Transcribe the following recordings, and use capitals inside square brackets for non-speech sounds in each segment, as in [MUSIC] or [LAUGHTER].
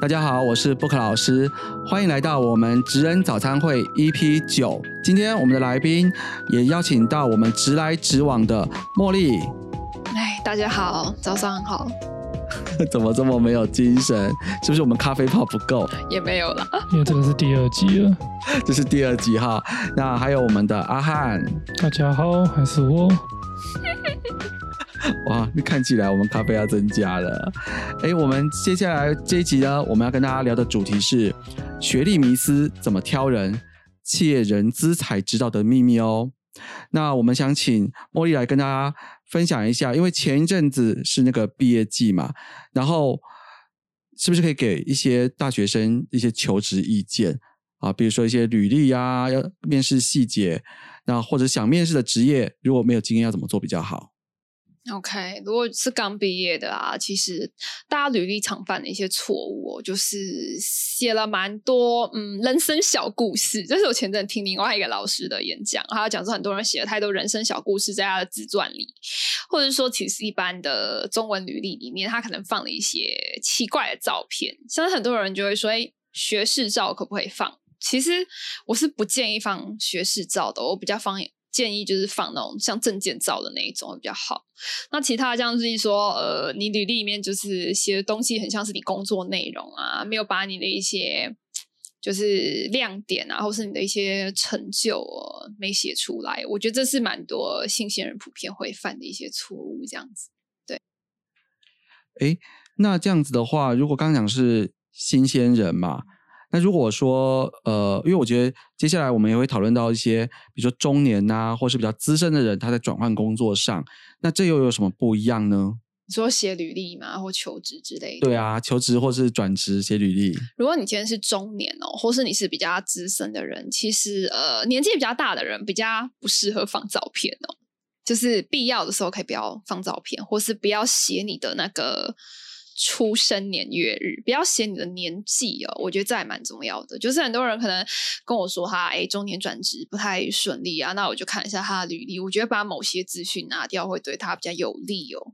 大家好，我是 Book 老师，欢迎来到我们职人早餐会 EP 九。今天我们的来宾也邀请到我们直来直往的茉莉。哎，大家好，早上好。[LAUGHS] 怎么这么没有精神？是不是我们咖啡泡不够？也没有了，因为这个是第二集了。这是第二集哈。那还有我们的阿汉。大家好，还是我。[LAUGHS] 哇，看起来我们咖啡要增加了。哎，我们接下来这一集呢，我们要跟大家聊的主题是学历迷思怎么挑人，企业人资才知道的秘密哦。那我们想请茉莉来跟大家分享一下，因为前一阵子是那个毕业季嘛，然后是不是可以给一些大学生一些求职意见啊？比如说一些履历啊，要面试细节，那或者想面试的职业，如果没有经验要怎么做比较好？OK，如果是刚毕业的啊，其实大家履历常犯的一些错误哦，就是写了蛮多嗯人生小故事。这是我前阵听另外一个老师的演讲，他讲说很多人写了太多人生小故事在他的自传里，或者说其实一般的中文履历里面，他可能放了一些奇怪的照片。像是很多人就会说，哎，学士照可不可以放？其实我是不建议放学士照的，我比较放。建议就是放那种像证件照的那一种比较好。那其他像是说，呃，你履历里面就是写的东西很像是你工作内容啊，没有把你的一些就是亮点啊，或是你的一些成就没写出来。我觉得这是蛮多新鲜人普遍会犯的一些错误。这样子，对。哎，那这样子的话，如果刚刚讲是新鲜人嘛？那如果说，呃，因为我觉得接下来我们也会讨论到一些，比如说中年呐，或是比较资深的人，他在转换工作上，那这又有什么不一样呢？你说写履历嘛，或求职之类的？对啊，求职或是转职写履历。如果你今天是中年哦，或是你是比较资深的人，其实呃，年纪比较大的人比较不适合放照片哦，就是必要的时候可以不要放照片，或是不要写你的那个。出生年月日，不要写你的年纪哦，我觉得这还蛮重要的。就是很多人可能跟我说他哎中年转职不太顺利啊，那我就看一下他的履历，我觉得把某些资讯拿掉会对他比较有利哦。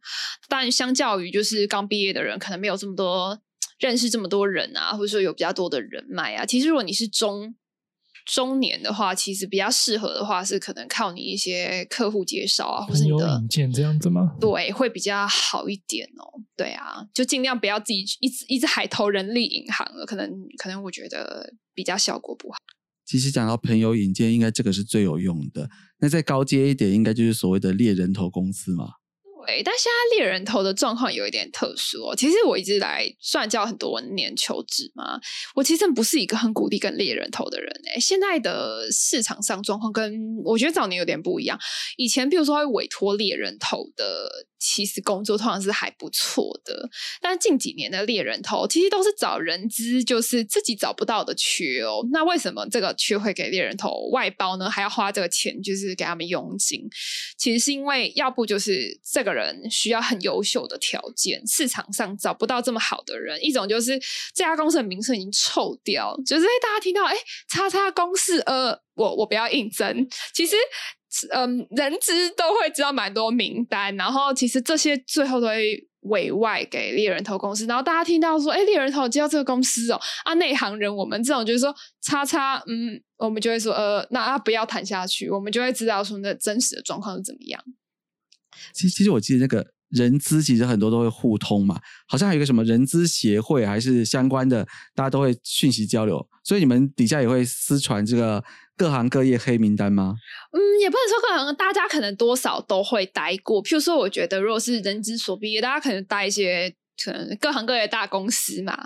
但相较于就是刚毕业的人，可能没有这么多认识这么多人啊，或者说有比较多的人脉啊。其实如果你是中。中年的话，其实比较适合的话是可能靠你一些客户介绍啊，或是你的引荐这样子吗？对，会比较好一点哦。对啊，就尽量不要自己一直一直海投人力银行了，可能可能我觉得比较效果不好。其实讲到朋友引荐，应该这个是最有用的。那再高阶一点，应该就是所谓的猎人头公司嘛。哎，但现在猎人头的状况有一点特殊哦。其实我一直来算教很多年求职嘛，我其实不是一个很鼓励跟猎人头的人哎。现在的市场上状况跟我觉得早年有点不一样。以前比如说会委托猎人头的。其实工作通常是还不错的，但近几年的猎人头其实都是找人资，就是自己找不到的缺哦。那为什么这个缺会给猎人头外包呢？还要花这个钱，就是给他们佣金？其实是因为要不就是这个人需要很优秀的条件，市场上找不到这么好的人；一种就是这家公司的名声已经臭掉，就是大家听到哎，叉叉公司，呃，我我不要应征。其实。嗯，人资都会知道蛮多名单，然后其实这些最后都会委外给猎人头公司，然后大家听到说，哎，猎人头接到这个公司哦，啊，内行人我们这种就是说，叉叉，嗯，我们就会说，呃，那啊不要谈下去，我们就会知道说那真实的状况是怎么样。其实，其实我记得那个人资其实很多都会互通嘛，好像还有一个什么人资协会还是相关的，大家都会讯息交流，所以你们底下也会私传这个。各行各业黑名单吗？嗯，也不能说各行，大家可能多少都会待过。譬如说，我觉得如果是人之所逼，大家可能待一些。可能各行各业大公司嘛，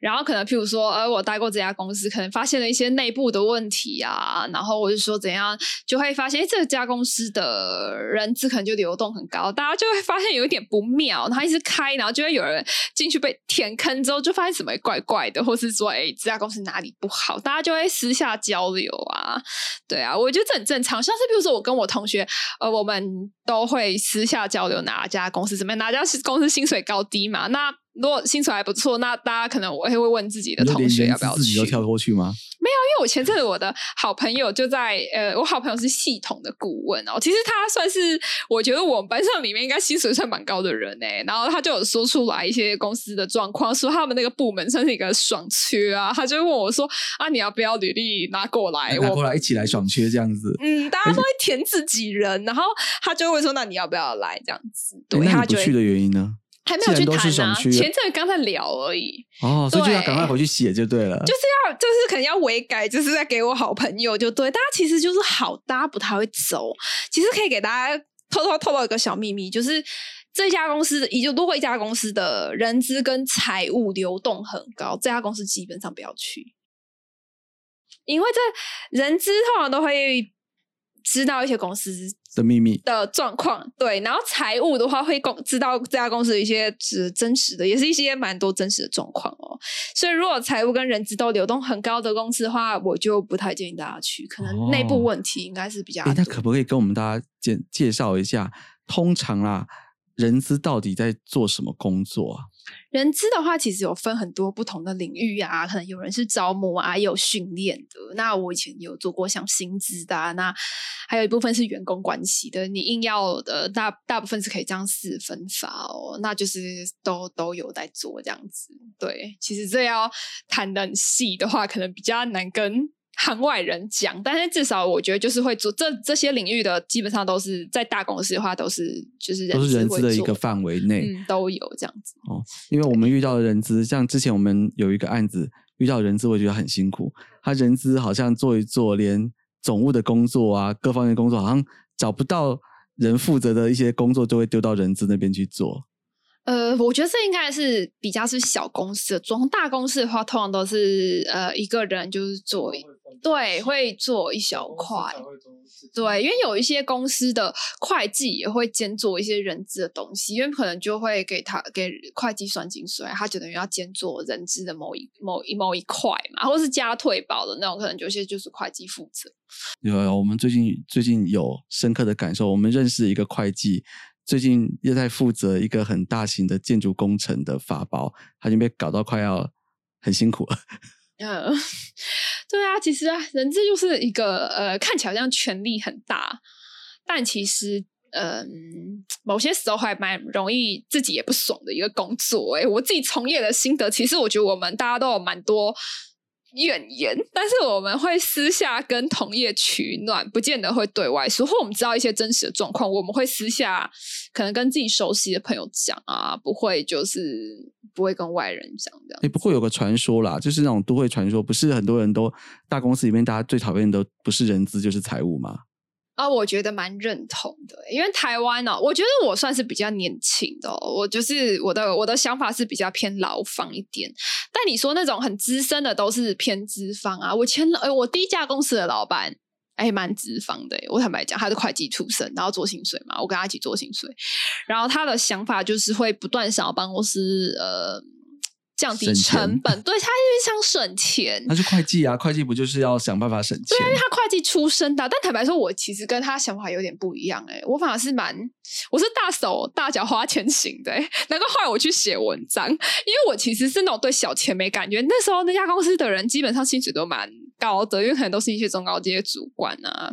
然后可能譬如说，呃，我待过这家公司，可能发现了一些内部的问题啊，然后我就说怎样，就会发现，哎，这家公司的人资可能就流动很高，大家就会发现有一点不妙，他一直开，然后就会有人进去被填坑之后，就发现什么怪怪的，或是说，哎，这家公司哪里不好，大家就会私下交流啊，对啊，我觉得这很正常，像是比如说我跟我同学，呃，我们都会私下交流哪家公司怎么样，哪家公司薪水高低嘛。那如果薪水还不错，那大家可能我会会问自己的同学要不要自己都跳过去吗？没有，因为为我前阵子我的好朋友就在呃，我好朋友是系统的顾问哦，其实他算是我觉得我们班上里面应该薪水算蛮高的人哎，然后他就有说出来一些公司的状况，说他们那个部门算是一个爽缺啊，他就问我说啊，你要不要履历拿过来，拿过来一起来爽缺这样子。嗯，大家都会填自己人，然后他就会说，那你要不要来这样子？对，他不去的原因呢？还没有去谈啊，前阵刚在聊而已。哦，所以就要赶快回去写就对了。就是要，就是可能要微改，就是在给我好朋友就对。大家其实就是好，大家不太会走。其实可以给大家偷偷透露一个小秘密，就是这家公司，也就如果一家公司的人资跟财务流动很高，这家公司基本上不要去，因为这人资通常都会知道一些公司。的秘密的状况，对，然后财务的话会公知道这家公司的一些是真实的，也是一些蛮多真实的状况哦。所以如果财务跟人资都流动很高的公司的话，我就不太建议大家去，可能内部问题应该是比较。那可不可以跟我们大家介介绍一下，通常啊，人资到底在做什么工作啊？人资的话，其实有分很多不同的领域啊，可能有人是招募啊，有训练的。那我以前有做过像薪资的，那还有一部分是员工关系的。你硬要的大大部分是可以这样四分法哦，那就是都都有在做这样子。对，其实这要谈的很细的话，可能比较难跟。行外人讲，但是至少我觉得就是会做这这些领域的，基本上都是在大公司的话，都是就是都是人资的一个范围内都有这样子哦。因为我们遇到的人资，像之前我们有一个案子遇到人资，我觉得很辛苦。他人资好像做一做，连总务的工作啊，各方面工作好像找不到人负责的一些工作，就会丢到人资那边去做。呃，我觉得这应该是比较是小公司的状大公司的话，通常都是呃一个人就是做。对，会做一小块。对，因为有一些公司的会计也会兼做一些人资的东西，因为可能就会给他给会计算薪水，他就等于要兼做人资的某一某一某一块嘛，或是加退保的那种，可能有些就是会计负责。有，我们最近最近有深刻的感受，我们认识一个会计，最近又在负责一个很大型的建筑工程的法包，他已经被搞到快要很辛苦了。嗯，[LAUGHS] 对啊，其实啊，人质就是一个呃，看起来好像权力很大，但其实嗯，某些时候还蛮容易自己也不爽的一个工作。哎，我自己从业的心得，其实我觉得我们大家都有蛮多。怨言，[LAUGHS] 但是我们会私下跟同业取暖，不见得会对外说。或我们知道一些真实的状况，我们会私下可能跟自己熟悉的朋友讲啊，不会就是不会跟外人讲的。哎，不过有个传说啦，就是那种都会传说，不是很多人都大公司里面大家最讨厌的不是人资就是财务吗？啊，我觉得蛮认同的，因为台湾呢，我觉得我算是比较年轻的，我就是我的我的想法是比较偏老方一点。但你说那种很资深的，都是偏资方啊。我前哎，我第一家公司的老板哎，蛮资方的。我坦白讲，他是会计出身，然后做薪水嘛，我跟他一起做薪水。然后他的想法就是会不断想要帮公司呃。降低成本，对他就是想省钱。他是会计啊，会计不就是要想办法省钱？对啊，因为他会计出身的。但坦白说，我其实跟他想法有点不一样。哎，我反而是蛮，我是大手大脚花钱型的。难怪后来我去写文章，因为我其实是那种对小钱没感觉。那时候那家公司的人基本上薪水都蛮高的，因为可能都是一些中高阶主管啊。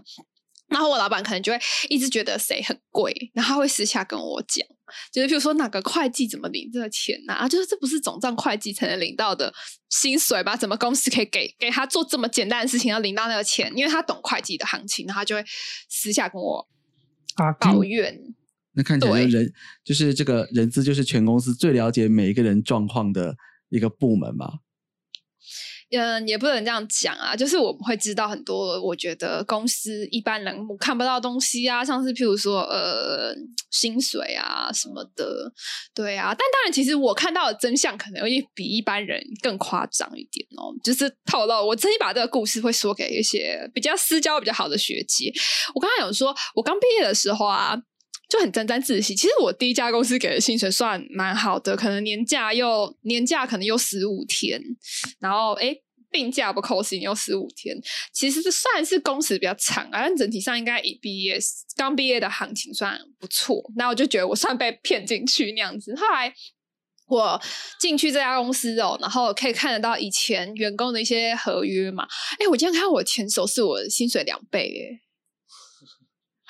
然后我老板可能就会一直觉得谁很贵，然后他会私下跟我讲，就是比如说哪个会计怎么领这个钱呐？啊，就是这不是总账会计才能领到的薪水吧？怎么公司可以给给他做这么简单的事情要领到那个钱？因为他懂会计的行情，然后他就会私下跟我抱怨。那看起来人就是这个人资，就是全公司最了解每一个人状况的一个部门嘛。嗯，也不能这样讲啊，就是我们会知道很多，我觉得公司一般人看不到东西啊，像是譬如说呃薪水啊什么的，对啊。但当然，其实我看到的真相可能会比一般人更夸张一点哦。就是透露，我曾经把这个故事会说给一些比较私交比较好的学姐。我刚刚有说，我刚毕业的时候啊。就很沾沾自喜。其实我第一家公司给的薪水算蛮好的，可能年假又年假可能又十五天，然后哎病假不扣薪又十五天。其实算是工时比较长啊，但整体上应该以毕业刚毕业的行情算不错。那我就觉得我算被骗进去那样子。后来我进去这家公司哦，然后可以看得到以前员工的一些合约嘛。哎，我今天看我前手是我的薪水两倍，哎，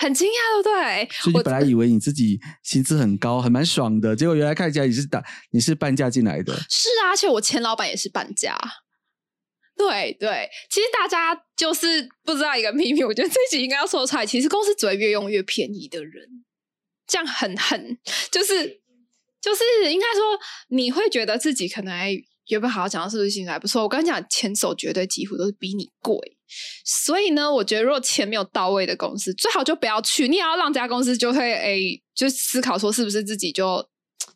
很惊讶，对不对？所以你本来以为你自己薪资很高，很蛮爽的，结果原来看起来你是打你是半价进来的。是啊，而且我前老板也是半价。对对，其实大家就是不知道一个秘密，我觉得这集应该要说出来。其实公司只会越用越便宜的人，这样很很就是 [LAUGHS] 就是应该说，你会觉得自己可能哎原本好好讲到是不是薪水还不错？我跟你讲，前手绝对几乎都是比你贵。所以呢，我觉得如果钱没有到位的公司，最好就不要去。你也要让家公司就会哎，就思考说是不是自己就。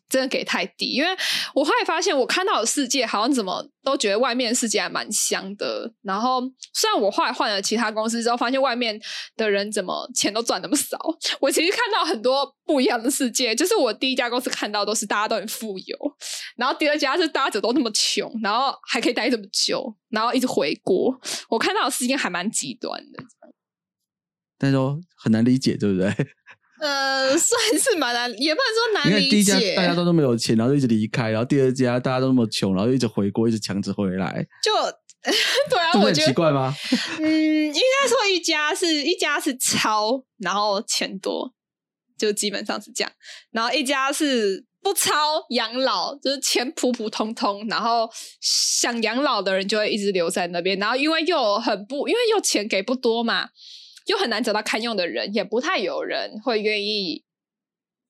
真的给太低，因为我后来发现，我看到的世界好像怎么都觉得外面的世界还蛮香的。然后虽然我后来换了其他公司之后，发现外面的人怎么钱都赚那么少。我其实看到很多不一样的世界，就是我第一家公司看到都是大家都很富有，然后第二家是大家都那么穷，然后还可以待这么久，然后一直回国。我看到的事情还蛮极端的，但是很难理解，对不对？呃，[LAUGHS] 算是蛮难，也不能说难理解。第一家大家都那么有钱，然后就一直离开，然后第二家大家都那么穷，然后就一直回国，一直强制回来。就 [LAUGHS] 对啊，我觉得奇怪吗？嗯，应该说一家是一家是超，然后钱多，就基本上是这样。然后一家是不超养老，就是钱普普通通，然后想养老的人就会一直留在那边。然后因为又很不，因为又钱给不多嘛。又很难找到堪用的人，也不太有人会愿意，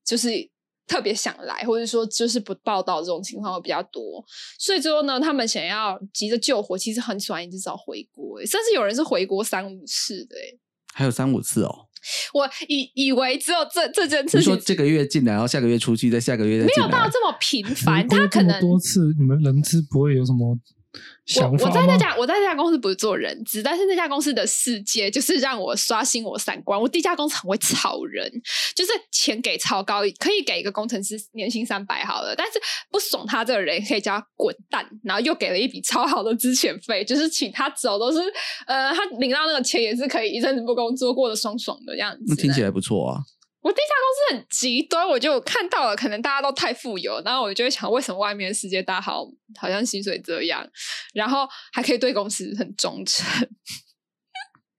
就是特别想来，或者说就是不报道这种情况会比较多。所以最后呢，他们想要急着救火，其实很喜欢一直找回国，甚至有人是回国三五次的，哎，还有三五次哦。我以以为只有这这件事，你说这个月进来，然后下个月出去，再下个月再没有到这么频繁，他可能多次，你们人资不会有什么？我我在那家我在那家公司不是做人资，但是那家公司的世界就是让我刷新我三观。我第一家公司很会炒人，就是钱给超高，可以给一个工程师年薪三百好了，但是不爽他这个人可以叫他滚蛋，然后又给了一笔超好的资遣费，就是请他走都是呃，他领到那个钱也是可以一阵子不工作过得爽爽的样子。那听起来不错啊。我第一家公司很极端，我就看到了，可能大家都太富有，然后我就会想，为什么外面的世界大好，好像薪水这样，然后还可以对公司很忠诚，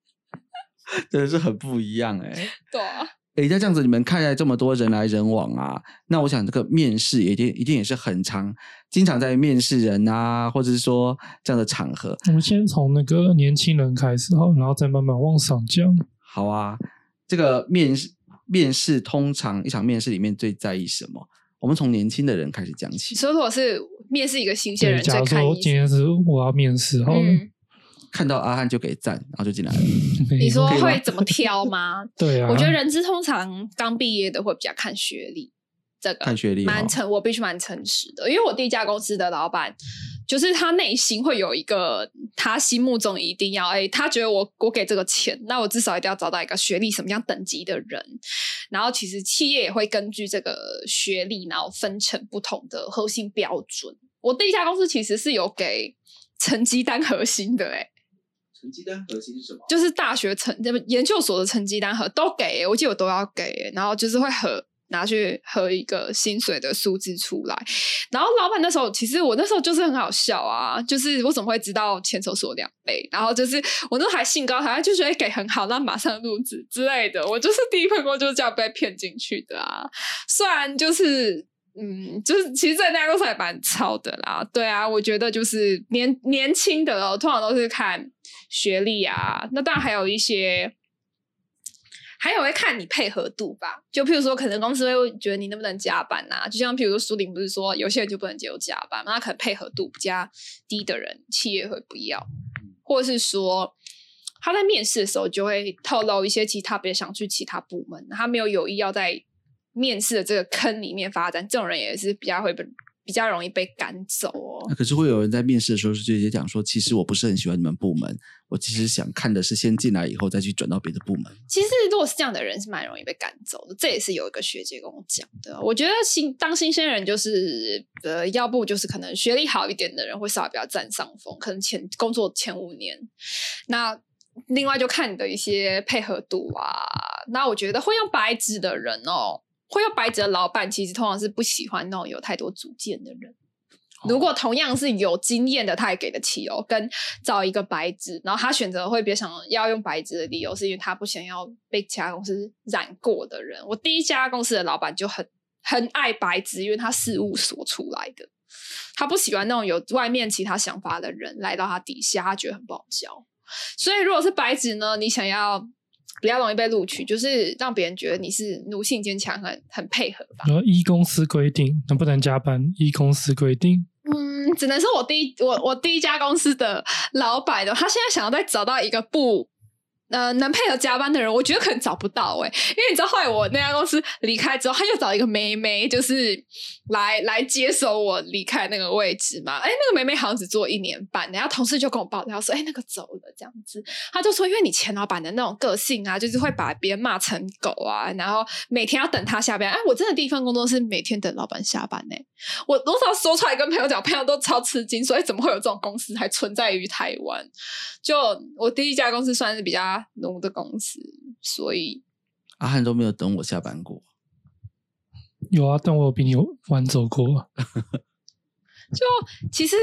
[LAUGHS] 真的是很不一样哎。对啊，哎，那这样子，你们看来这么多人来人往啊，那我想这个面试一定一定也是很长，经常在面试人啊，或者是说这样的场合。我们先从那个年轻人开始哈，然后再慢慢往上讲。好啊，这个面试。面试通常一场面试里面最在意什么？我们从年轻的人开始讲起。所以我是面试一个新鲜人，假如说今天是我要面试，然后看到阿汉就给赞，然后就进来了。[LAUGHS] 你说会怎么挑吗？[LAUGHS] 对啊，我觉得人资通常刚毕业的会比较看学历，这个看学历蛮诚，我必须蛮诚实的，因为我第一家公司的老板。就是他内心会有一个，他心目中一定要，哎，他觉得我我给这个钱，那我至少一定要找到一个学历什么样等级的人。然后其实企业也会根据这个学历，然后分成不同的核心标准。我第一家公司其实是有给成绩单核心的，哎，成绩单核心是什么？就是大学成，研究所的成绩单和都给，我记得我都要给，然后就是会和。拿去和一个薪水的数字出来，然后老板那时候其实我那时候就是很好笑啊，就是我怎么会知道前手是我两倍？然后就是我那时候还兴高采烈，就觉得给很好，那马上入职之类的。我就是第一份工就是这样被骗进去的啊。虽然就是嗯，就是其实在那家公司还蛮超的啦。对啊，我觉得就是年年轻的哦通常都是看学历啊，那当然还有一些。还有会看你配合度吧，就譬如说，可能公司会觉得你能不能加班呐？就像譬如说，苏林不是说有些人就不能接受加班，那可能配合度比较低的人，企业会不要，或者是说他在面试的时候就会透露一些其他别想去其他部门，他没有有意要在面试的这个坑里面发展，这种人也是比较会被。比较容易被赶走哦。可是会有人在面试的时候是直接讲说，其实我不是很喜欢你们部门，我其实想看的是先进来以后再去转到别的部门。其实如果是这样的人，是蛮容易被赶走的。这也是有一个学姐跟我讲的。我觉得新当新鲜人就是呃，要不就是可能学历好一点的人会稍微比较占上风，可能前工作前五年。那另外就看你的一些配合度啊。那我觉得会用白纸的人哦。会有白纸的老板，其实通常是不喜欢那种有太多主见的人。如果同样是有经验的，他也给得起哦。跟找一个白纸，然后他选择会别想要用白纸的理由，是因为他不想要被其他公司染过的人。我第一家公司的老板就很很爱白纸，因为他事务所出来的，他不喜欢那种有外面其他想法的人来到他底下，他觉得很不好教。所以如果是白纸呢，你想要。比较容易被录取，就是让别人觉得你是奴性坚强、很很配合吧。然后依公司规定能不能加班？依公司规定，嗯，只能说我第一我我第一家公司的老板的，他现在想要再找到一个不。呃，能配合加班的人，我觉得可能找不到哎，因为你知道，后来我那家公司离开之后，他又找一个妹妹，就是来来接手我离开那个位置嘛。哎，那个妹妹好像只做一年半，然后同事就跟我报道说，哎，那个走了这样子。他就说，因为你前老板的那种个性啊，就是会把别人骂成狗啊，然后每天要等他下班。哎，我真的第一份工作是每天等老板下班呢。我多少说出来跟朋友讲，朋友都超吃惊，所以怎么会有这种公司还存在于台湾？就我第一家公司算是比较。奴的公司，所以阿汉都没有等我下班过。有啊，但我有比你晚走过。[LAUGHS] 就其实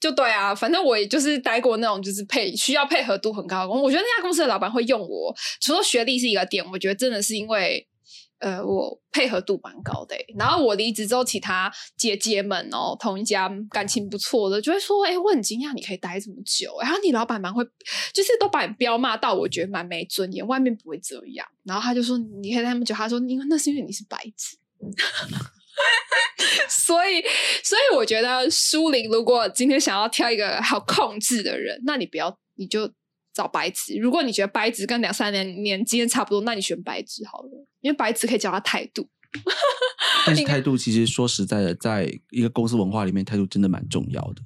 就对啊，反正我也就是待过那种就是配需要配合度很高的公司。我觉得那家公司的老板会用我，除了学历是一个点，我觉得真的是因为。呃，我配合度蛮高的，然后我离职之后，其他姐姐们哦，同一家感情不错的，就会说，哎，我很惊讶你可以待这么久，然后你老板蛮会，就是都把你彪骂到，我觉得蛮没尊严，外面不会这样。然后他就说，你可以待那么久，他说，因为那是因为你是白纸，[LAUGHS] 所以，所以我觉得苏玲如果今天想要挑一个好控制的人，那你不要，你就。找白纸，如果你觉得白纸跟两三年年经验差不多，那你选白纸好了，因为白纸可以教他态度。[LAUGHS] 但是 [LAUGHS] 态度其实说实在的，在一个公司文化里面，态度真的蛮重要的。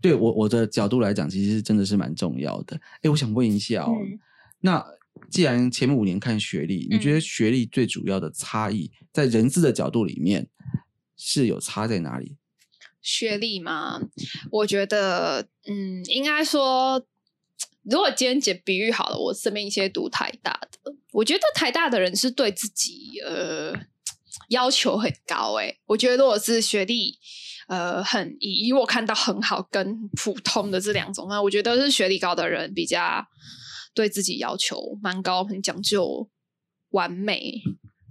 对我我的角度来讲，其实真的是蛮重要的。哎，我想问一下哦，那既然前面五年看学历，你觉得学历最主要的差异，在人资的角度里面是有差在哪里？学历吗？我觉得，嗯，应该说。如果今天解比喻好了，我身边一些读台大的，我觉得台大的人是对自己呃要求很高诶。我觉得如果是学历呃很以以我看到很好跟普通的这两种那我觉得是学历高的人比较对自己要求蛮高，很讲究完美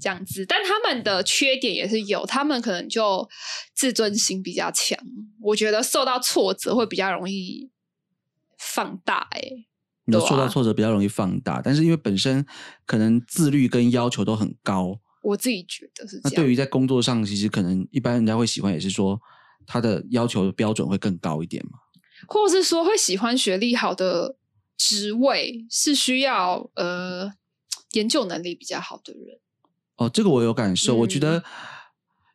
这样子。但他们的缺点也是有，他们可能就自尊心比较强，我觉得受到挫折会比较容易。放大哎，你受到挫折比较容易放大，但是因为本身可能自律跟要求都很高，我自己觉得是。那对于在工作上，其实可能一般人家会喜欢，也是说他的要求标准会更高一点嘛，或者是说会喜欢学历好的职位，是需要呃研究能力比较好的人。哦，这个我有感受，我觉得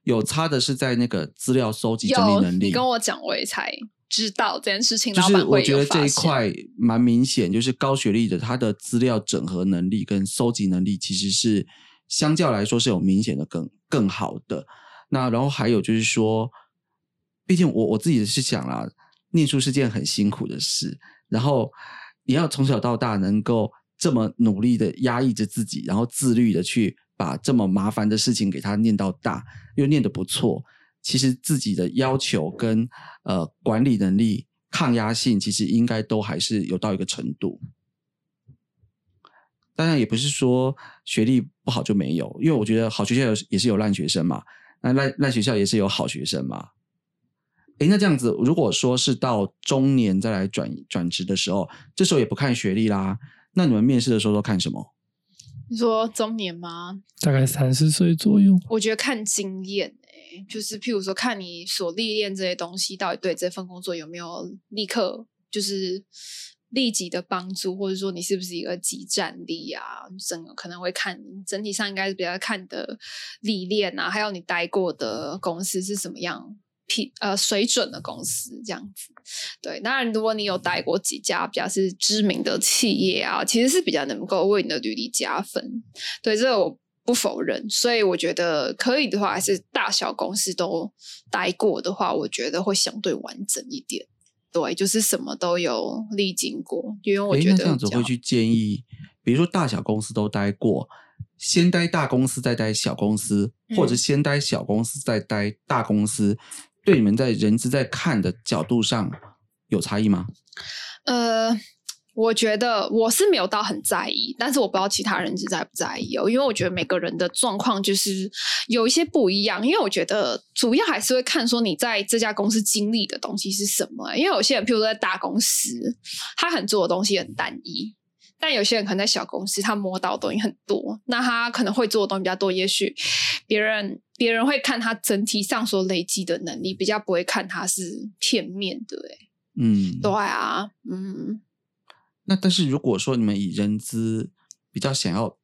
有差的是在那个资料收集整理能力。你跟我讲，我也才。知道这件事情，就是我觉得这一块蛮明显，就是高学历的他的资料整合能力跟搜集能力，其实是相较来说是有明显的更更好的。那然后还有就是说，毕竟我我自己是想啦，念书是件很辛苦的事，然后你要从小到大能够这么努力的压抑着自己，然后自律的去把这么麻烦的事情给他念到大，又念得不错。其实自己的要求跟呃管理能力、抗压性，其实应该都还是有到一个程度。当然，也不是说学历不好就没有，因为我觉得好学校有也是有烂学生嘛，那烂烂学校也是有好学生嘛。诶，那这样子，如果说是到中年再来转转职的时候，这时候也不看学历啦，那你们面试的时候都看什么？你说中年吗？大概三十岁左右。我觉得看经验。就是譬如说，看你所历练这些东西，到底对这份工作有没有立刻就是立即的帮助，或者说你是不是一个集战力啊？整个可能会看整体上应该是比较看的历练啊，还有你待过的公司是什么样品呃水准的公司这样子。对，当然如果你有待过几家比较是知名的企业啊，其实是比较能够为你的履历加分。对，这个我。不否认，所以我觉得可以的话，还是大小公司都待过的话，我觉得会相对完整一点。对，就是什么都有历经过，因为我觉得这样子会去建议，比如说大小公司都待过，先待大公司再待小公司，嗯或者先待小公司再待大公司，对你们在人资在看的角度上有差异吗？呃，我觉得我是没有到很在意，但是我不知道其他人是在不在意哦，因为我觉得每个人的状况就是有一些不一样，因为我觉得主要还是会看说你在这家公司经历的东西是什么，因为有些人譬如说在大公司，他很做的东西很单一。但有些人可能在小公司，他摸到的东西很多，那他可能会做的东西比较多。也许别人别人会看他整体上所累积的能力，比较不会看他是片面的、欸。嗯，对啊，嗯，那但是如果说你们以人资比较想要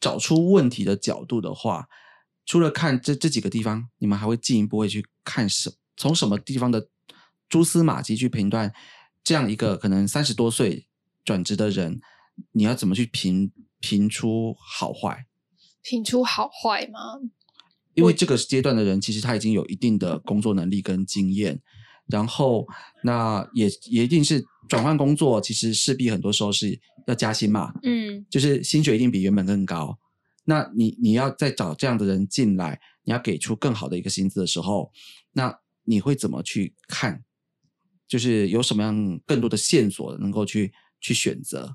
找出问题的角度的话，除了看这这几个地方，你们还会进一步会去看什从什么地方的蛛丝马迹去评断这样一个可能三十多岁转职的人，你要怎么去评评出好坏？评出好坏吗？因为这个阶段的人，其实他已经有一定的工作能力跟经验，然后那也也一定是转换工作，其实势必很多时候是要加薪嘛，嗯就是薪水一定比原本更高。那你你要再找这样的人进来，你要给出更好的一个薪资的时候，那你会怎么去看？就是有什么样更多的线索能够去去选择？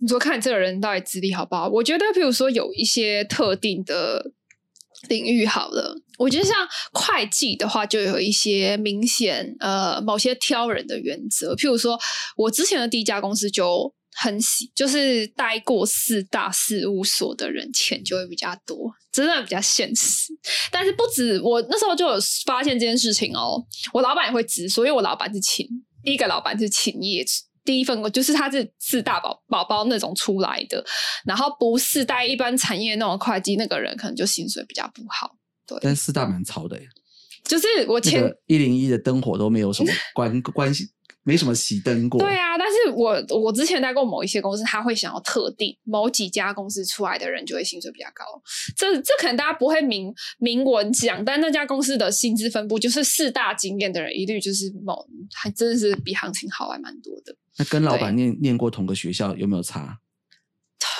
你说看这个人到底资历好不好？我觉得，譬如说有一些特定的领域好了，我觉得像会计的话，就有一些明显呃某些挑人的原则。譬如说，我之前的第一家公司就很喜，就是待过四大事务所的人钱就会比较多，真的比较现实。但是不止我那时候就有发现这件事情哦，我老板也会直所以我老板是请，第一个老板是勤业。第一份工就是他是四大宝宝宝那种出来的，然后不是带一般产业那种会计，那个人可能就薪水比较不好。对，但是四大蛮潮的耶，就是我前、那个一零一的灯火都没有什么关关系，没什么熄灯过。对啊，但是我我之前待过某一些公司，他会想要特定某几家公司出来的人就会薪水比较高。这这可能大家不会明明文讲，但那家公司的薪资分布就是四大经验的人一律就是某还真的是比行情好还蛮多的。那跟老板念念过同个学校有没有差？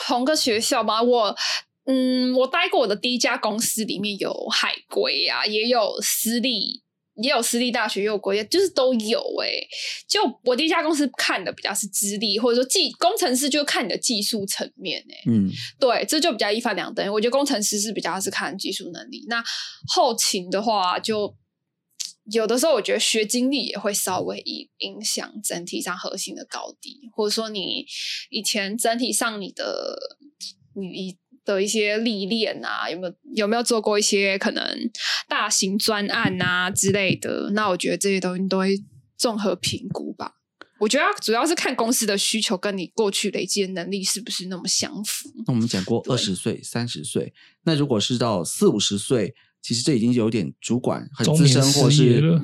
同个学校吗？我嗯，我待过我的第一家公司，里面有海归啊，也有私立，也有私立大学，也有国家，就是都有诶、就我第一家公司看的比较是资历，或者说技工程师就看你的技术层面诶、嗯，对，这就比较一翻两瞪。我觉得工程师是比较是看技术能力，那后勤的话就。有的时候，我觉得学经历也会稍微影影响整体上核心的高低，或者说你以前整体上你的你的一些历练啊，有没有有没有做过一些可能大型专案啊之类的？那我觉得这些东西都会综合评估吧。我觉得主要是看公司的需求跟你过去累积的能力是不是那么相符。那我们讲过对二十岁、三十岁，那如果是到四五十岁，其实这已经有点主管很资深，或是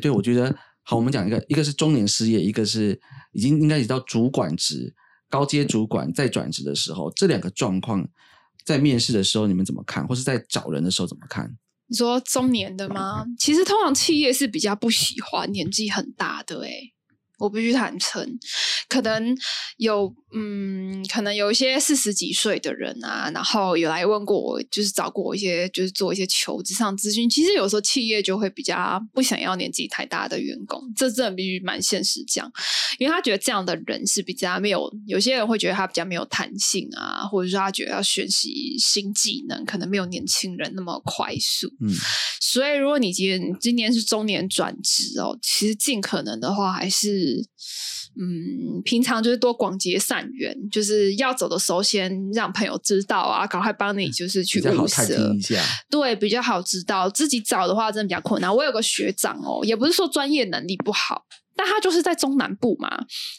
对我觉得好，我们讲一个，一个是中年失业，一个是已经应该已到主管职、高阶主管再转职的时候，这两个状况在面试的时候你们怎么看，或是在找人的时候怎么看？你说中年的吗？其实通常企业是比较不喜欢年纪很大的、欸，我必须坦诚，可能有嗯，可能有一些四十几岁的人啊，然后有来问过我，就是找过我一些，就是做一些求职上咨询。其实有时候企业就会比较不想要年纪太大的员工，这真的必须蛮现实讲，因为他觉得这样的人是比较没有，有些人会觉得他比较没有弹性啊，或者说他觉得要学习新技能，可能没有年轻人那么快速。嗯，所以，如果你今天今年是中年转职哦，其实尽可能的话，还是嗯，平常就是多广结善缘，就是要走的时候先让朋友知道啊，赶快帮你就是去物色一，下。对，比较好知道。自己找的话，真的比较困难。我有个学长哦，也不是说专业能力不好。但他就是在中南部嘛，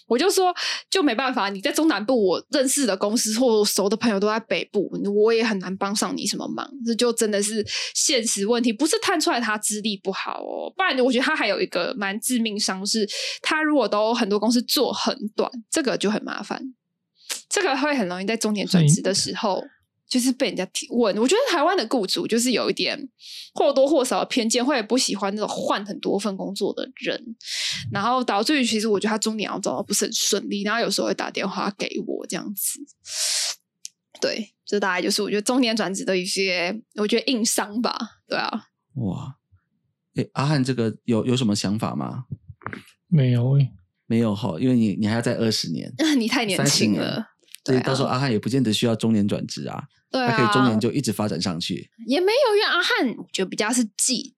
我就说就没办法，你在中南部，我认识的公司或熟的朋友都在北部，我也很难帮上你什么忙。这就真的是现实问题，不是探出来他资历不好哦，不然我觉得他还有一个蛮致命伤，是他如果都很多公司做很短，这个就很麻烦，这个会很容易在中年转职的时候。就是被人家提问，我觉得台湾的雇主就是有一点或多或少的偏见，会不喜欢那种换很多份工作的人，然后导致于其实我觉得他中年要找到不是很顺利，然后有时候会打电话给我这样子。对，这大概就是我觉得中年转职的一些，我觉得硬伤吧。对啊，哇，哎，阿汉这个有有什么想法吗？没有诶、没有哈，因为你你还要再二十年，[LAUGHS] 你太年30年轻了。所以到时候阿汉也不见得需要中年转职啊，对啊，他可以中年就一直发展上去。也没有，因为阿汉我觉得比较是技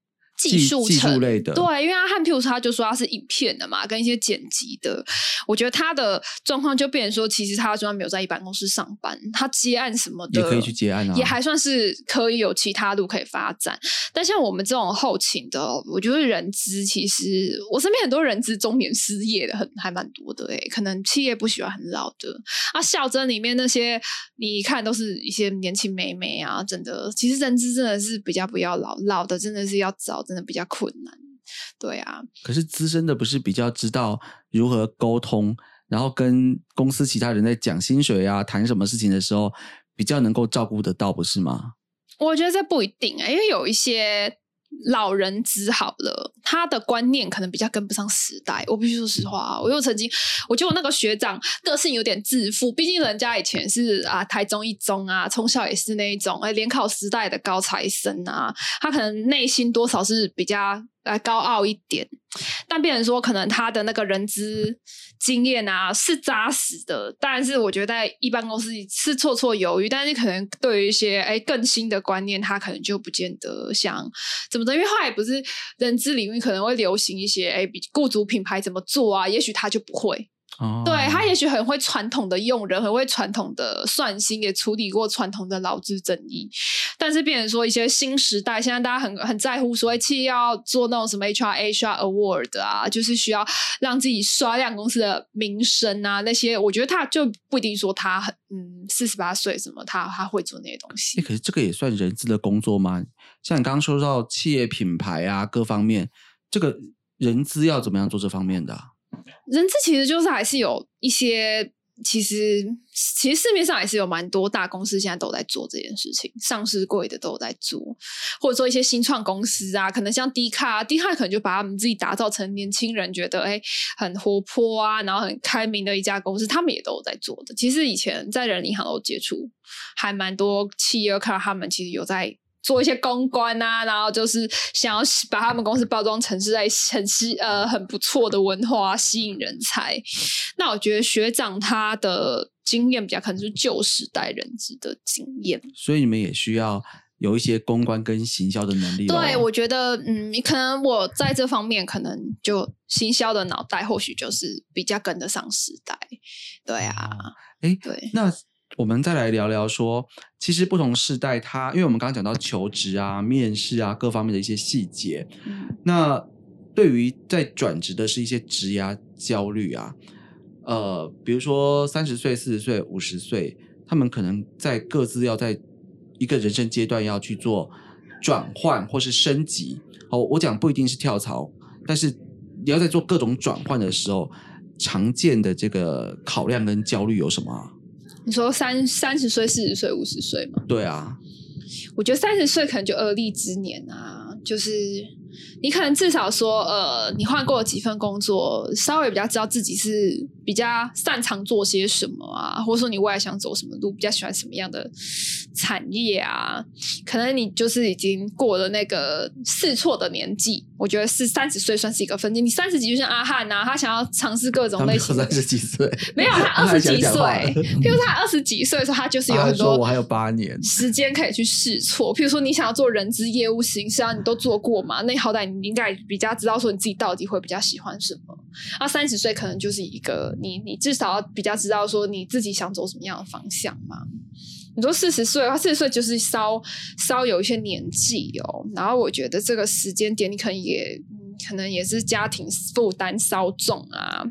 技术技术类的对，因为阿汉，譬如说他就说他是影片的嘛，跟一些剪辑的，我觉得他的状况就变成说，其实他虽然没有在一般公司上班，他接案什么的也可以去接案啊也还算是可以有其他路可以发展。但像我们这种后勤的，我觉得人资其实我身边很多人资中年失业的很还蛮多的欸、可能企业不喜欢很老的啊，校征里面那些你一看都是一些年轻妹妹啊，真的，其实人资真的是比较不要老，老的真的是要找，真的比较困难。对啊，可是资深的不是比较知道如何沟通，然后跟公司其他人在讲薪水啊、谈什么事情的时候，比较能够照顾得到，不是吗？我觉得这不一定啊、因为有一些老人资好了，他的观念可能比较跟不上时代。我必须说实话啊，我又曾经，我觉得我那个学长个性有点自负，毕竟人家以前是啊台中一中啊，从小也是那一种哎联考时代的高材生啊，他可能内心多少是比较来高傲一点。但变成说，可能他的那个人资经验啊是扎实的，但是我觉得在一般公司是绰绰有余，但是可能对于一些哎更新的观念，他可能就不见得像怎么的，因为后来不是人资领域可能会流行一些哎比雇主品牌怎么做啊，也许他就不会，哦，对他也许很会传统的用人，很会传统的算薪，也处理过传统的劳资争议。但是变成说一些新时代，现在大家很很在乎，所谓企业要做那种什么 HR HR Award 啊，就是需要让自己刷亮公司的名声啊，那些我觉得他就不一定说他很嗯四十八岁什么他他会做那些东西诶。可是这个也算人资的工作吗？像你刚刚说到企业品牌啊，各方面，这个人资要怎么样做这方面的啊、人资其实就是还是有一些，其实其实市面上还是有蛮多大公司现在都在做这件事情，上市贵的都有在做，或者说一些新创公司啊，可能像 D 卡、啊、，D 卡可能就把他们自己打造成年轻人觉得哎很活泼啊，然后很开明的一家公司，他们也都有在做的。其实以前在人银行都接触，还蛮多企业看到他们其实有在。做一些公关啊，然后就是想要把他们公司包装成是在很吸呃很不错的文化，吸引人才。那我觉得学长他的经验比较可能是旧时代人资的经验。所以你们也需要有一些公关跟行销的能力咯。对，我觉得嗯，可能我在这方面可能就行销的脑袋或许就是比较跟得上时代。对啊，哎，对，那我们再来聊聊说，其实不同世代它，因为我们刚刚讲到求职啊、面试啊各方面的一些细节，嗯那对于在转职的是一些职涯焦虑啊，呃，比如说三十岁、四十岁、五十岁，他们可能在各自要在一个人生阶段要去做转换或是升级。哦，我讲不一定是跳槽，但是你要在做各种转换的时候，常见的这个考量跟焦虑有什么啊？你说三三十岁、四十岁、五十岁嘛？对啊，我觉得三十岁可能就而立之年啊，就是你可能至少说，呃，你换过几份工作，稍微比较知道自己是比较擅长做些什么啊，或者说你未来想走什么路，比较喜欢什么样的产业啊，可能你就是已经过了那个试错的年纪。我觉得是三十岁算是一个分界，你三十几就像阿汉呐、他想要尝试各种类型的三。十几岁，[LAUGHS] 没有，他二十几岁，譬如说他二十几岁的时候，他就是有很多我还有八年，时间可以去试错。譬如说，你想要做人资业务形式啊，你都做过嘛？那你好歹你应该比较知道说你自己到底会比较喜欢什么。啊，三十岁可能就是一个你你至少要比较知道说你自己想走什么样的方向嘛。你说四十岁的话，四十岁就是稍稍有一些年纪哦。然后我觉得这个时间点，你可能也可能也是家庭负担稍重啊，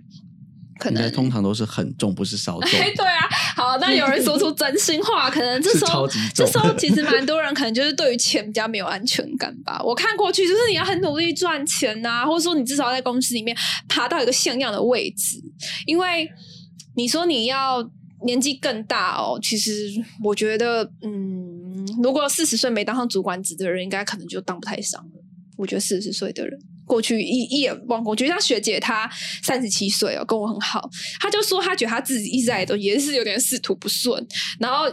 可能通常都是很重，不是稍重。哎，[LAUGHS] 对啊，好，那有人说出真心话，可能这是时候这时候其实蛮多人可能就是对于钱比较没有安全感吧。我看过去就是你要很努力赚钱呐、或者说你至少在公司里面爬到一个像样的位置，因为你说你要年纪更大哦，其实我觉得，嗯，如果四十岁没当上主管职的人，应该可能就当不太上了。我觉得四十岁的人。过去一一眼望过去，像学姐她三十七岁哦，跟我很好，她就说她觉得她自己一直以来都也是有点仕途不顺，然后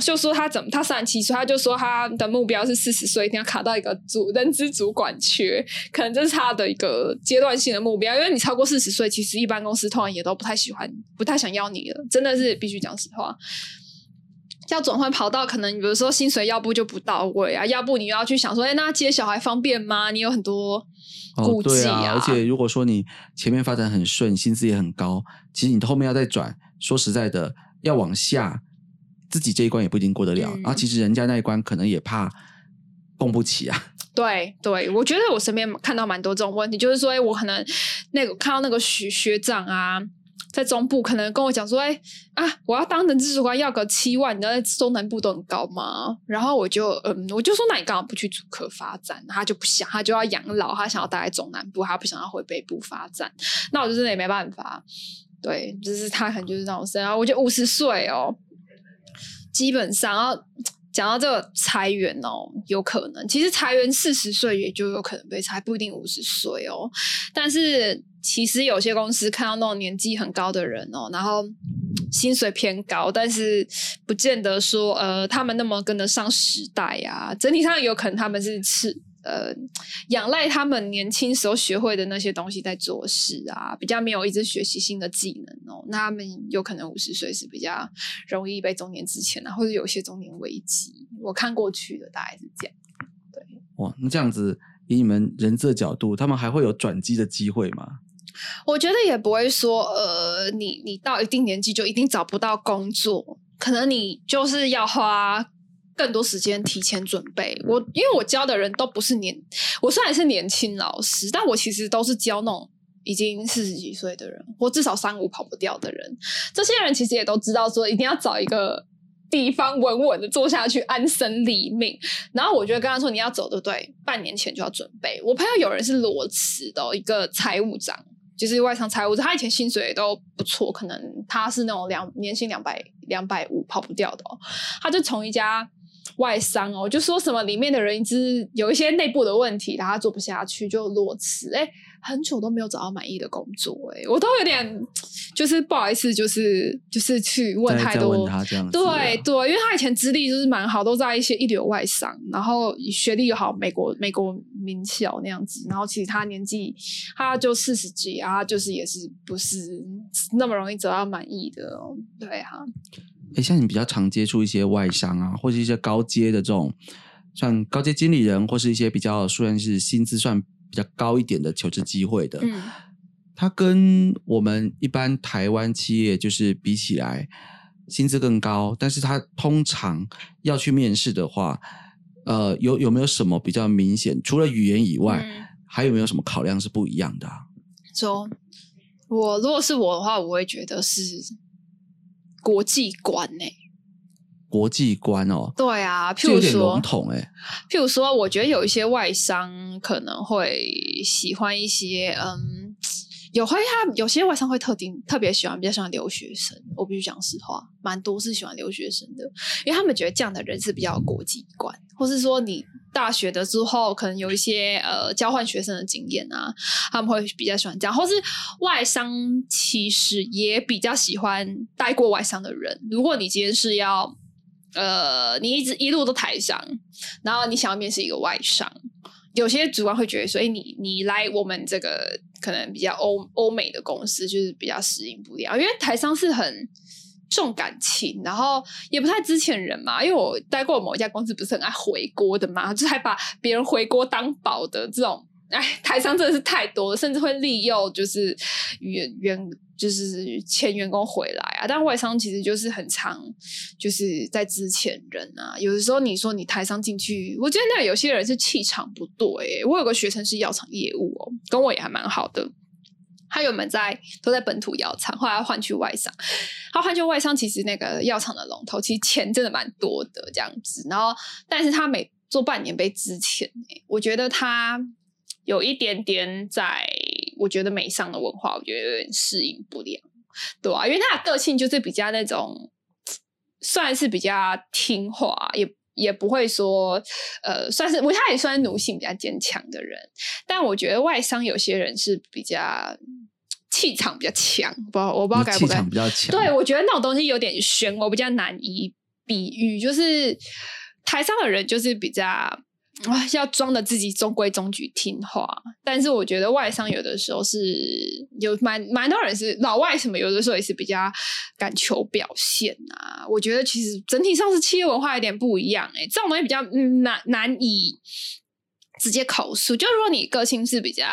就说他怎么他三十七岁，他就说他的目标是四十岁一定要卡到一个主人资主管缺，可能这是他的一个阶段性的目标。因为你超过四十岁，其实一般公司通常也都不太喜欢，不太想要你了，真的是必须讲实话。要转换跑道，可能比如说薪水要不就不到位啊，要不你又要去想说，哎，那接小孩方便吗？你有很多顾忌啊。而且如果说你前面发展很顺，薪资也很高，其实你后面要再转，说实在的，要往下，自己这一关也不一定过得了。啊，其实人家那一关可能也怕供不起啊。对对，我觉得我身边看到蛮多这种问题，就是说，哎，我可能那个看到那个学学长啊。在中部可能跟我讲说，哎啊，我要当人资主管要个七万，你知道在中南部都很高吗？然后我就嗯，我就说那你干嘛不去主科发展？他就不想，他就要养老，他想要待在中南部，他不想要回北部发展。那我就真的也没办法，对，就是他可能就是那种生啊。我就五十岁哦，基本上要讲到这个裁员哦，有可能，其实裁员四十岁也就有可能被裁，不一定五十岁哦，但是。其实有些公司看到那种年纪很高的人哦，然后薪水偏高，但是不见得说呃他们那么跟得上时代呀。整体上有可能他们是吃呃仰赖他们年轻时候学会的那些东西在做事啊，比较没有一直学习新的技能哦。那他们有可能五十岁是比较容易被中年之前啊，或者有些中年危机。我看过去的大概是这样。对，哇，那这样子以你们人资的角度，他们还会有转机的机会吗？我觉得也不会说，呃，你你到一定年纪就一定找不到工作，可能你就是要花更多时间提前准备。我因为我教的人都不是年，我虽然是年轻老师，但我其实都是教那种已经四十几岁的人，或至少三五跑不掉的人。这些人其实也都知道说，一定要找一个地方稳稳的做下去，安身立命。然后我觉得跟他说，你要走，对不对？半年前就要准备。我朋友有人是裸辞的，一个财务长。就是外商财务，他以前薪水都不错，可能他是那种两年薪两百两百五跑不掉的哦。他就从一家外商哦，就说什么里面的人一直有一些内部的问题，他做不下去就裸辞。哎。很久都没有找到满意的工作，哎，我都有点就是不好意思，就是就是去问太多。问他这样对对，因为他以前资历就是蛮好，都在一些一流外商，然后学历又好，美国美国名校那样子。然后其实他年纪他就四十几啊，就是也是不是那么容易找到满意的。对啊，哎，像你比较常接触一些外商啊，或是一些高阶的这种，像高阶经理人，或是一些比较虽然是薪资算。比较高一点的求职机会的，嗯，它跟我们一般台湾企业就是比起来，薪资更高，但是它通常要去面试的话，呃，有有没有什么比较明显？除了语言以外，还有没有什么考量是不一样的？说，我如果是我的话，我会觉得是国际观呢。国际观哦，对啊，譬如说笼统哎，譬如说，我觉得有一些外商可能会喜欢一些，嗯，有会他有些外商会特定特别喜欢比较喜欢留学生，我必须讲实话，蛮多是喜欢留学生的，因为他们觉得这样的人是比较国际观，或是说你大学的之后可能有一些呃交换学生的经验啊，他们会比较喜欢这样，或是外商其实也比较喜欢带过外商的人，如果你今天是要。呃，你一直一路都台商，然后你想要面试一个外商，有些主管会觉得说，哎，你你来我们这个可能比较欧欧美的公司，就是比较适应不了，因为台商是很重感情，然后也不太支遣人嘛。因为我待过某一家公司，不是很爱回锅的嘛，就还把别人回锅当宝的这种，哎，台商真的是太多了，甚至会利用就是员员。就是前员工回来啊，但外商其实就是很长，就是在之前人啊。有的时候你说你台商进去，我觉得那有些人是气场不对。我有个学生是药厂业务哦，跟我也还蛮好的。他原本在都在本土药厂，后来换去外商。他换去外商，其实那个药厂的龙头，其实钱真的蛮多的这样子。然后，但是他每做半年被之前，我觉得他有一点点在。我觉得美商的文化，我觉得有点适应不良，对啊，因为他的个性就是比较那种，算是比较听话，也也不会说，呃，算是我他也算是奴性比较坚强的人。但我觉得外商有些人是比较气场比较强，不，我不知道该不该。气场比较强。对，我觉得那种东西有点悬，我比较难以比喻，就是台上的人就是比较啊，啊要装的自己中规中矩听话，但是我觉得外商有的时候是有蛮蛮多人是老外什么，有的时候也是比较敢求表现啊。我觉得其实整体上是企业文化有点不一样哎、这种东西比较难难以直接口述。就如果你个性是比较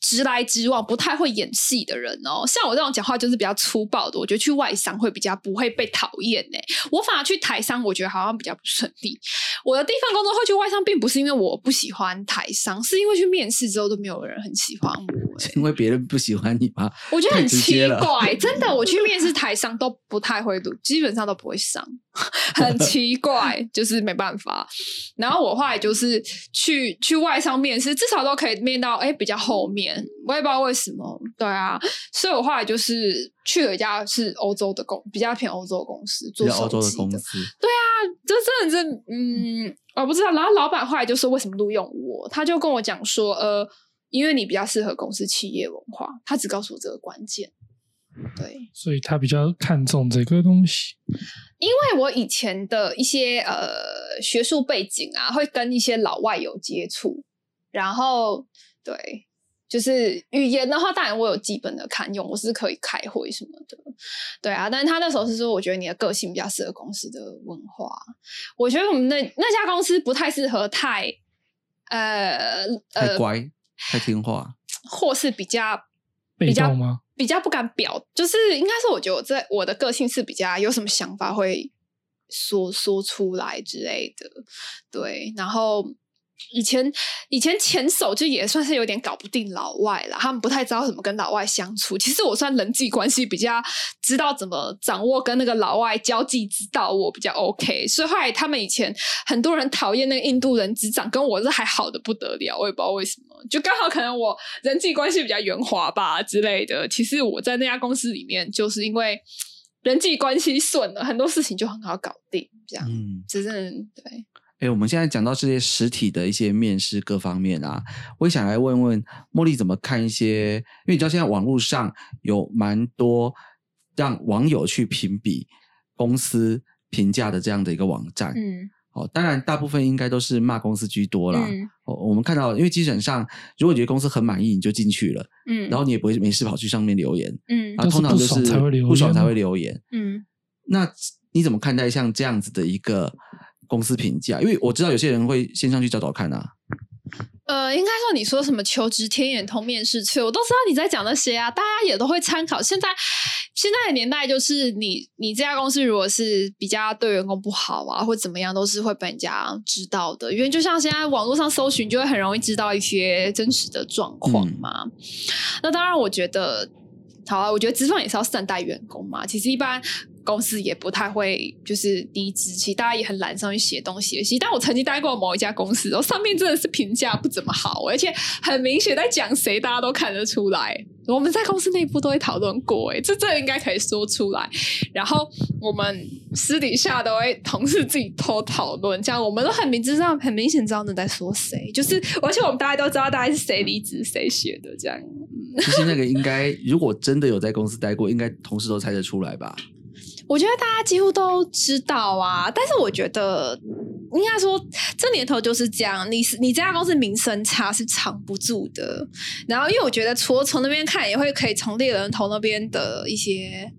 直来直往、不太会演戏的人哦，像我这种讲话就是比较粗暴的，我觉得去外商会比较不会被讨厌呢。我反而去台商，我觉得好像比较不顺利。我的第一份工作会去外商，并不是因为我不喜欢台商，是因为去面试之后都没有人很喜欢我、[LAUGHS] 欸。因为别人不喜欢你吗？我觉得很奇怪，真的，我去面试台商都不太会录，基本上都不会上，[LAUGHS] 很奇怪，就是没办法。然后我后来就是去去外商面试，至少都可以面到哎比较后面，我也不知道为什么，对啊，所以我后来就是去了一家是欧洲的公，比较偏欧洲的公司做比较欧洲的手机的，公司，这真的是嗯，我不知道。然后老板后来就说为什么录用我，他就跟我讲说，呃，因为你比较适合公司企业文化，他只告诉我这个关键。对，所以他比较看重这个东西。因为我以前的一些呃学术背景啊，会跟一些老外有接触，然后对，就是语言的话，当然我有基本的堪用，我是可以开会什么的，对啊。但是他那时候是说，我觉得你的个性比较适合公司的文化，我觉得我们那那家公司不太适合太呃呃，太乖，太听话。或是比较被比较动吗？比较不敢表，就是应该是我觉得我在我的个性是比较有什么想法会说说出来之类的，对。然后以前以前前手就也算是有点搞不定老外了，他们不太知道怎么跟老外相处。其实我算人际关系比较知道怎么掌握跟那个老外交际之道，我比较 OK。所以后来他们以前很多人讨厌那个印度人执掌，跟我是还好的不得了，我也不知道为什么。就刚好可能我人际关系比较圆滑吧之类的。其实我在那家公司里面，就是因为人际关系顺了，很多事情就很好搞定。这样，嗯，只是对，哎，我们现在讲到这些实体的一些面试各方面啊，我也想来问问茉莉怎么看一些，因为你知道现在网络上有蛮多让网友去评比公司评价的这样的一个网站。嗯哦，当然大部分应该都是骂公司居多啦。嗯哦，我们看到，因为基本上如果你觉得公司很满意，你就进去了，嗯，然后你也不会没事跑去上面留言，嗯啊，通常就是不爽才会留言。嗯那你怎么看待像这样子的一个公司评价？因为我知道有些人会先上去找找看啊。呃，应该说你说什么求职天眼通面试去，我都知道你在讲那些啊，大家也都会参考。现在现在的年代就是你你这家公司如果是比较对员工不好啊，或怎么样，都是会被人家知道的。因为就像现在网络上搜寻，就会很容易知道一些真实的状况嘛。那当然，我觉得好啊，我觉得资方也是要善待员工嘛。其实一般。公司也不太会就是离职，其实大家也很懒上去写东西。其实，但我曾经待过某一家公司，然后上面真的是评价不怎么好，而且很明显在讲谁，大家都看得出来。我们在公司内部都会讨论过，哎，这这应该可以说出来。然后我们私底下都会同事自己偷讨论，这样我们都很明知道、很明显知道你在说谁，就是而且我们大家都知道大概是谁离职、谁写的，这样。其实那个应该，如果真的有在公司待过，应该同事都猜得出来吧？我觉得大家几乎都知道啊，但是我觉得应该说这年头就是这样，你是你这家公司名声差是藏不住的。然后，因为我觉得除了从那边看，也会可以从猎人头那边的一些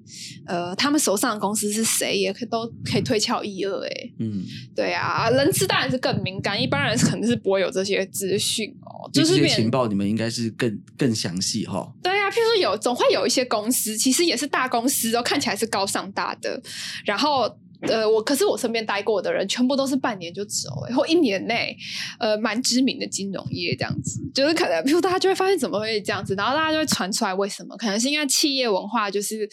呃，他们手上的公司是谁，也可以都可以推敲一二。哎，嗯，对啊，人资当然是更敏感，一般人是可能是不会有这些资讯哦，就是这些情报你们应该是更更详细哈。对啊，譬如说有总会有一些公司，其实也是大公司哦，看起来是高尚大的，然后。呃，我可是我身边待过的人，全部都是半年就走、欸，或一年内，呃，蛮知名的金融业这样子，就是可能，比如大家就会发现怎么会这样子，然后大家就会传出来为什么，可能是因为企业文化就是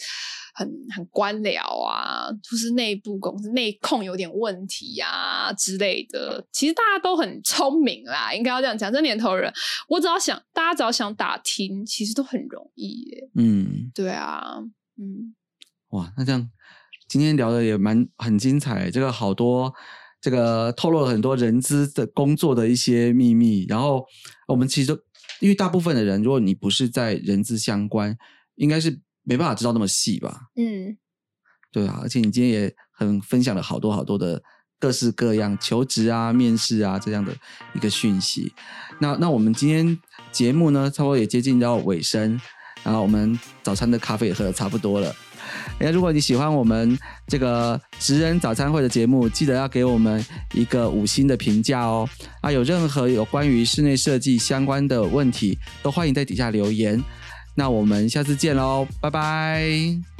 很很官僚啊，就是内部公司内控有点问题啊之类的。其实大家都很聪明啦，应该要这样讲。这年头人，我只要想，大家只要想打听，其实都很容易耶。嗯，对啊，嗯。哇，那这样今天聊的也蛮很精彩，这个好多这个透露了很多人资的工作的一些秘密。然后我们其实因为大部分的人，如果你不是在人资相关，应该是没办法知道那么细吧？嗯，对啊，而且你今天也很分享了好多好多的各式各样求职啊、面试啊这样的一个讯息。那那我们今天节目呢，差不多也接近到尾声，然后我们早餐的咖啡也喝的差不多了。哎，如果你喜欢我们这个职人早餐会的节目，记得要给我们一个五星的评价哦。啊，有任何有关于室内设计相关的问题，都欢迎在底下留言。那我们下次见喽，拜拜。